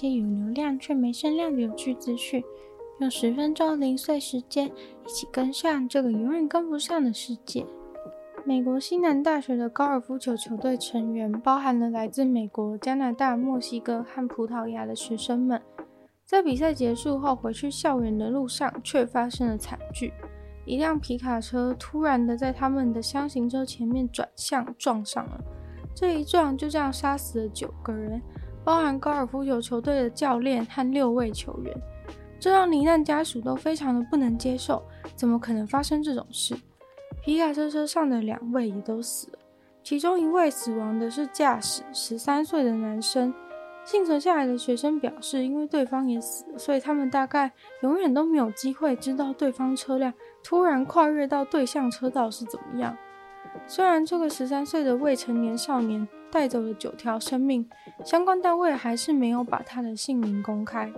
些有流量却没声量的有趣资讯。用十分钟零碎时间，一起跟上这个永远跟不上的世界。美国西南大学的高尔夫球球队成员，包含了来自美国、加拿大、墨西哥和葡萄牙的学生们，在比赛结束后回去校园的路上，却发生了惨剧：一辆皮卡车突然的在他们的厢型车前面转向，撞上了。这一撞就这样杀死了九个人，包含高尔夫球球队的教练和六位球员。这让罹难家属都非常的不能接受，怎么可能发生这种事？皮卡车车上的两位也都死了，其中一位死亡的是驾驶，十三岁的男生。幸存下来的学生表示，因为对方也死了，所以他们大概永远都没有机会知道对方车辆突然跨越到对向车道是怎么样。虽然这个十三岁的未成年少年带走了九条生命，相关单位还是没有把他的姓名公开。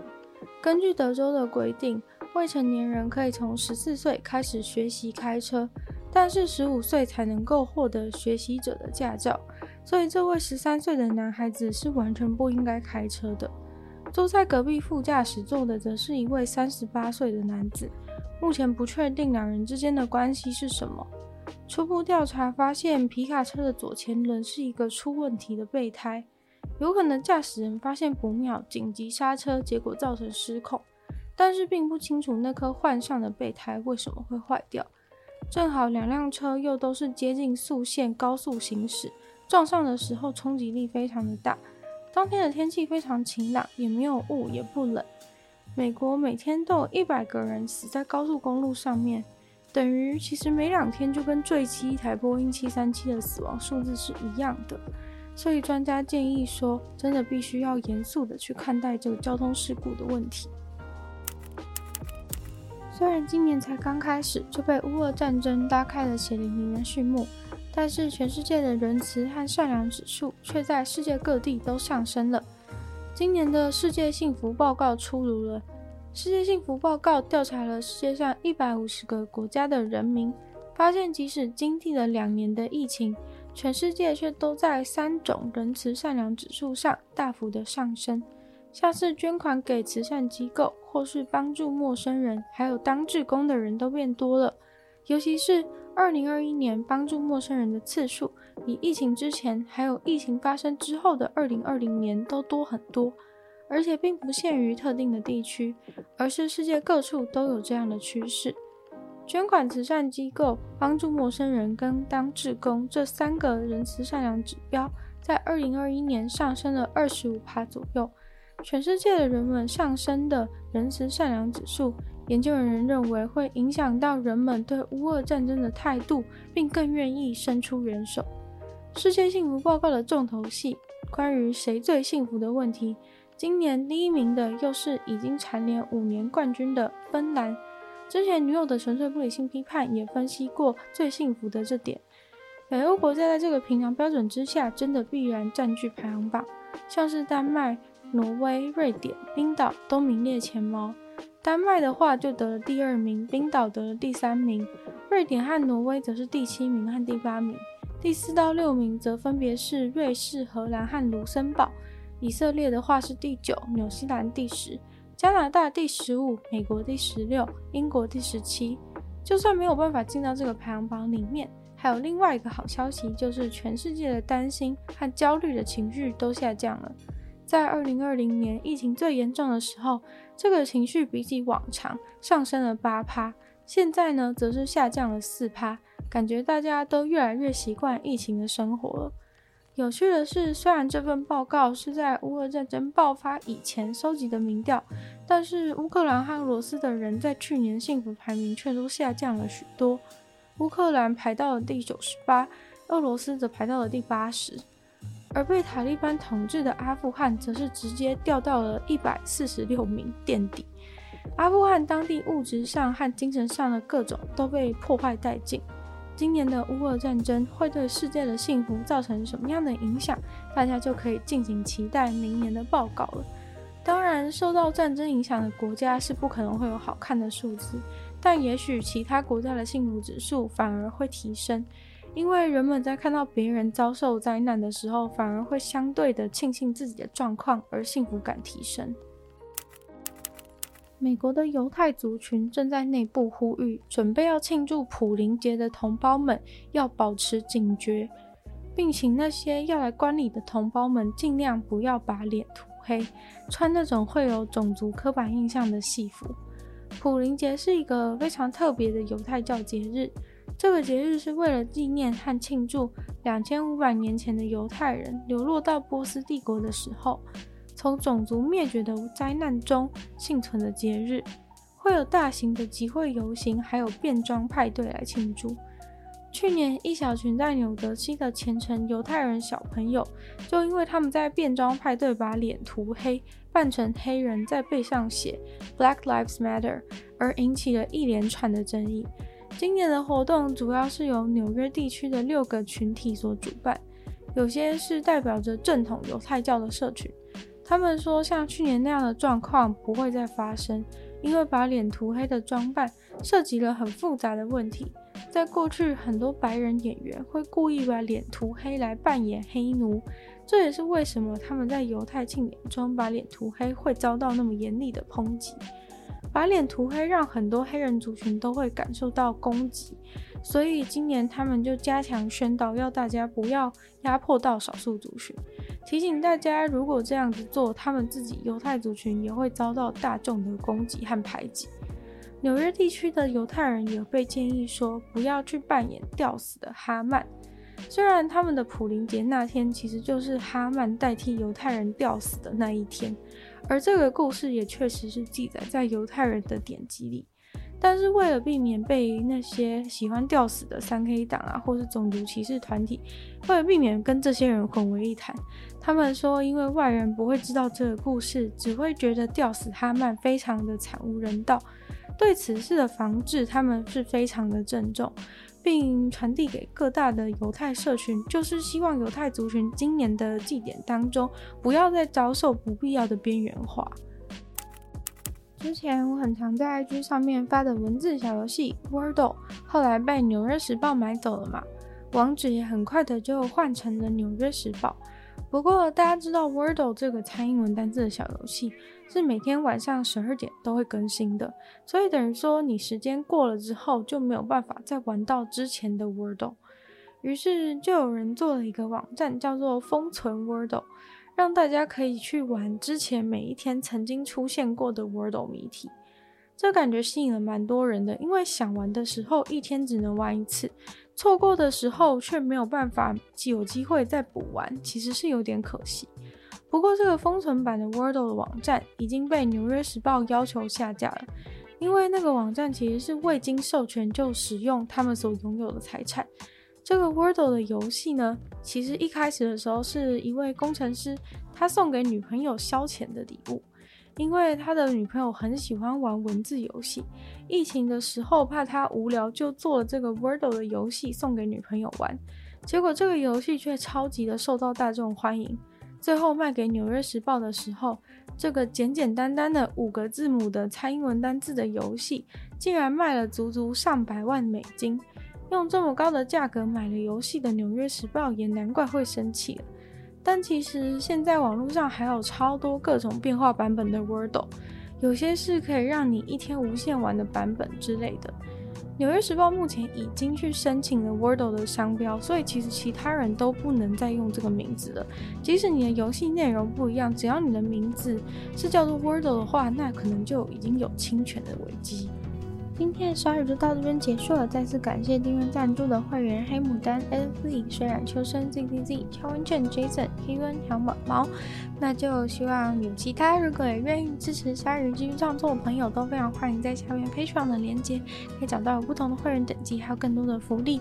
根据德州的规定，未成年人可以从十四岁开始学习开车。但是十五岁才能够获得学习者的驾照，所以这位十三岁的男孩子是完全不应该开车的。坐在隔壁副驾驶座的则是一位三十八岁的男子，目前不确定两人之间的关系是什么。初步调查发现，皮卡车的左前轮是一个出问题的备胎，有可能驾驶人发现不妙，紧急刹车，结果造成失控。但是并不清楚那颗换上的备胎为什么会坏掉。正好两辆车又都是接近速线高速行驶，撞上的时候冲击力非常的大。当天的天气非常晴朗，也没有雾，也不冷。美国每天都有一百个人死在高速公路上面，等于其实每两天就跟坠机一台波音七三七的死亡数字是一样的。所以专家建议说，真的必须要严肃的去看待这个交通事故的问题。虽然今年才刚开始就被乌俄战争拉开了血淋淋的序幕，但是全世界的仁慈和善良指数却在世界各地都上升了。今年的世界幸福报告出炉了，世界幸福报告调查了世界上一百五十个国家的人民，发现即使经历了两年的疫情，全世界却都在三种仁慈善良指数上大幅的上升。像是捐款给慈善机构，或是帮助陌生人，还有当志工的人都变多了。尤其是二零二一年，帮助陌生人的次数比疫情之前，还有疫情发生之后的二零二零年都多很多。而且并不限于特定的地区，而是世界各处都有这样的趋势。捐款慈善机构、帮助陌生人跟当志工这三个仁慈善良指标，在二零二一年上升了二十五趴左右。全世界的人们上升的仁慈善良指数，研究人员认为会影响到人们对乌俄战争的态度，并更愿意伸出援手。世界幸福报告的重头戏，关于谁最幸福的问题，今年第一名的又是已经蝉联五年冠军的芬兰。之前女友的纯粹不理性批判也分析过最幸福的这点。北欧国家在这个评量标准之下，真的必然占据排行榜，像是丹麦。挪威、瑞典、冰岛都名列前茅。丹麦的话就得了第二名，冰岛得了第三名，瑞典和挪威则是第七名和第八名。第四到六名则分别是瑞士、荷兰和卢森堡。以色列的话是第九，纽西兰第十，加拿大第十五，美国第十六，英国第十七。就算没有办法进到这个排行榜里面，还有另外一个好消息，就是全世界的担心和焦虑的情绪都下降了。在二零二零年疫情最严重的时候，这个情绪比起往常上升了八趴，现在呢则是下降了四趴，感觉大家都越来越习惯疫情的生活了。有趣的是，虽然这份报告是在乌俄战争爆发以前收集的民调，但是乌克兰和俄罗斯的人在去年幸福排名却都下降了许多。乌克兰排到了第九十八，俄罗斯则排到了第八十。而被塔利班统治的阿富汗则是直接掉到了一百四十六名垫底。阿富汗当地物质上和精神上的各种都被破坏殆尽。今年的乌俄战争会对世界的幸福造成什么样的影响？大家就可以尽情期待明年的报告了。当然，受到战争影响的国家是不可能会有好看的数字，但也许其他国家的幸福指数反而会提升。因为人们在看到别人遭受灾难的时候，反而会相对的庆幸自己的状况，而幸福感提升。美国的犹太族群正在内部呼吁，准备要庆祝普林节的同胞们要保持警觉，并请那些要来观礼的同胞们尽量不要把脸涂黑，穿那种会有种族刻板印象的戏服。普林节是一个非常特别的犹太教节日。这个节日是为了纪念和庆祝两千五百年前的犹太人流落到波斯帝国的时候，从种族灭绝的灾难中幸存的节日，会有大型的集会游行，还有变装派对来庆祝。去年，一小群在纽泽西的虔诚犹太人小朋友，就因为他们在变装派对把脸涂黑，扮成黑人，在背上写 “Black Lives Matter”，而引起了一连串的争议。今年的活动主要是由纽约地区的六个群体所主办，有些是代表着正统犹太教的社群。他们说，像去年那样的状况不会再发生，因为把脸涂黑的装扮涉及了很复杂的问题。在过去，很多白人演员会故意把脸涂黑来扮演黑奴，这也是为什么他们在犹太庆典中把脸涂黑会遭到那么严厉的抨击。把脸涂黑，让很多黑人族群都会感受到攻击，所以今年他们就加强宣导，要大家不要压迫到少数族群，提醒大家，如果这样子做，他们自己犹太族群也会遭到大众的攻击和排挤。纽约地区的犹太人也被建议说，不要去扮演吊死的哈曼。虽然他们的普林节那天其实就是哈曼代替犹太人吊死的那一天，而这个故事也确实是记载在犹太人的典籍里。但是为了避免被那些喜欢吊死的三 K 党啊，或是种族歧视团体，为了避免跟这些人混为一谈，他们说，因为外人不会知道这个故事，只会觉得吊死哈曼非常的惨无人道。对此事的防治，他们是非常的郑重。并传递给各大的犹太社群，就是希望犹太族群今年的祭典当中，不要再遭受不必要的边缘化。之前我很常在 IG 上面发的文字小游戏 Wordle，后来被《纽约时报》买走了嘛，网址也很快的就换成了《纽约时报》。不过大家知道 Wordle 这个猜英文单字的小游戏，是每天晚上十二点都会更新的，所以等于说你时间过了之后就没有办法再玩到之前的 Wordle。于是就有人做了一个网站，叫做封存 Wordle，让大家可以去玩之前每一天曾经出现过的 Wordle 谜题。这感觉吸引了蛮多人的，因为想玩的时候一天只能玩一次，错过的时候却没有办法有机会再补完，其实是有点可惜。不过，这个封存版的 Wordle 的网站已经被《纽约时报》要求下架了，因为那个网站其实是未经授权就使用他们所拥有的财产。这个 Wordle 的游戏呢，其实一开始的时候是一位工程师他送给女朋友消遣的礼物，因为他的女朋友很喜欢玩文字游戏，疫情的时候怕他无聊，就做了这个 Wordle 的游戏送给女朋友玩，结果这个游戏却超级的受到大众欢迎。最后卖给《纽约时报》的时候，这个简简单单的五个字母的猜英文单字的游戏，竟然卖了足足上百万美金。用这么高的价格买了游戏的《纽约时报》也难怪会生气了。但其实现在网络上还有超多各种变化版本的 Wordle，有些是可以让你一天无限玩的版本之类的。纽约时报目前已经去申请了 Wordle 的商标，所以其实其他人都不能再用这个名字了。即使你的游戏内容不一样，只要你的名字是叫做 Wordle 的话，那可能就已经有侵权的危机。今天的鲨鱼就到这边结束了。再次感谢订阅赞助的会员黑牡丹、L.Z、水染秋生、Z.Z.Z、乔文倩、Jason、K 文、小毛毛。那就希望有其他如果也愿意支持鲨鱼继续创作的朋友，都非常欢迎在下面 Patreon 的链接，可以找到不同的会员等级，还有更多的福利。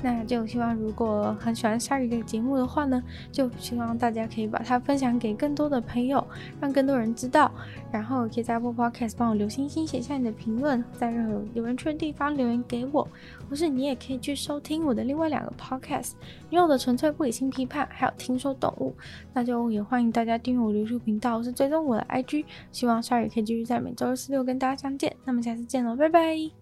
那就希望如果很喜欢鲨鱼的节目的话呢，就希望大家可以把它分享给更多的朋友，让更多人知道。然后可以在 Apple Podcast 帮我留星星，写下你的评论，在任何有人去的地方留言给我，或是你也可以去收听我的另外两个 Podcast，女友的纯粹不理性批判，还有听说动物。那就也欢迎大家订阅我的 YouTube 频道，或是追踪我的 IG。希望鲨鱼可以继续在每周二、四、六跟大家相见。那么下次见喽，拜拜。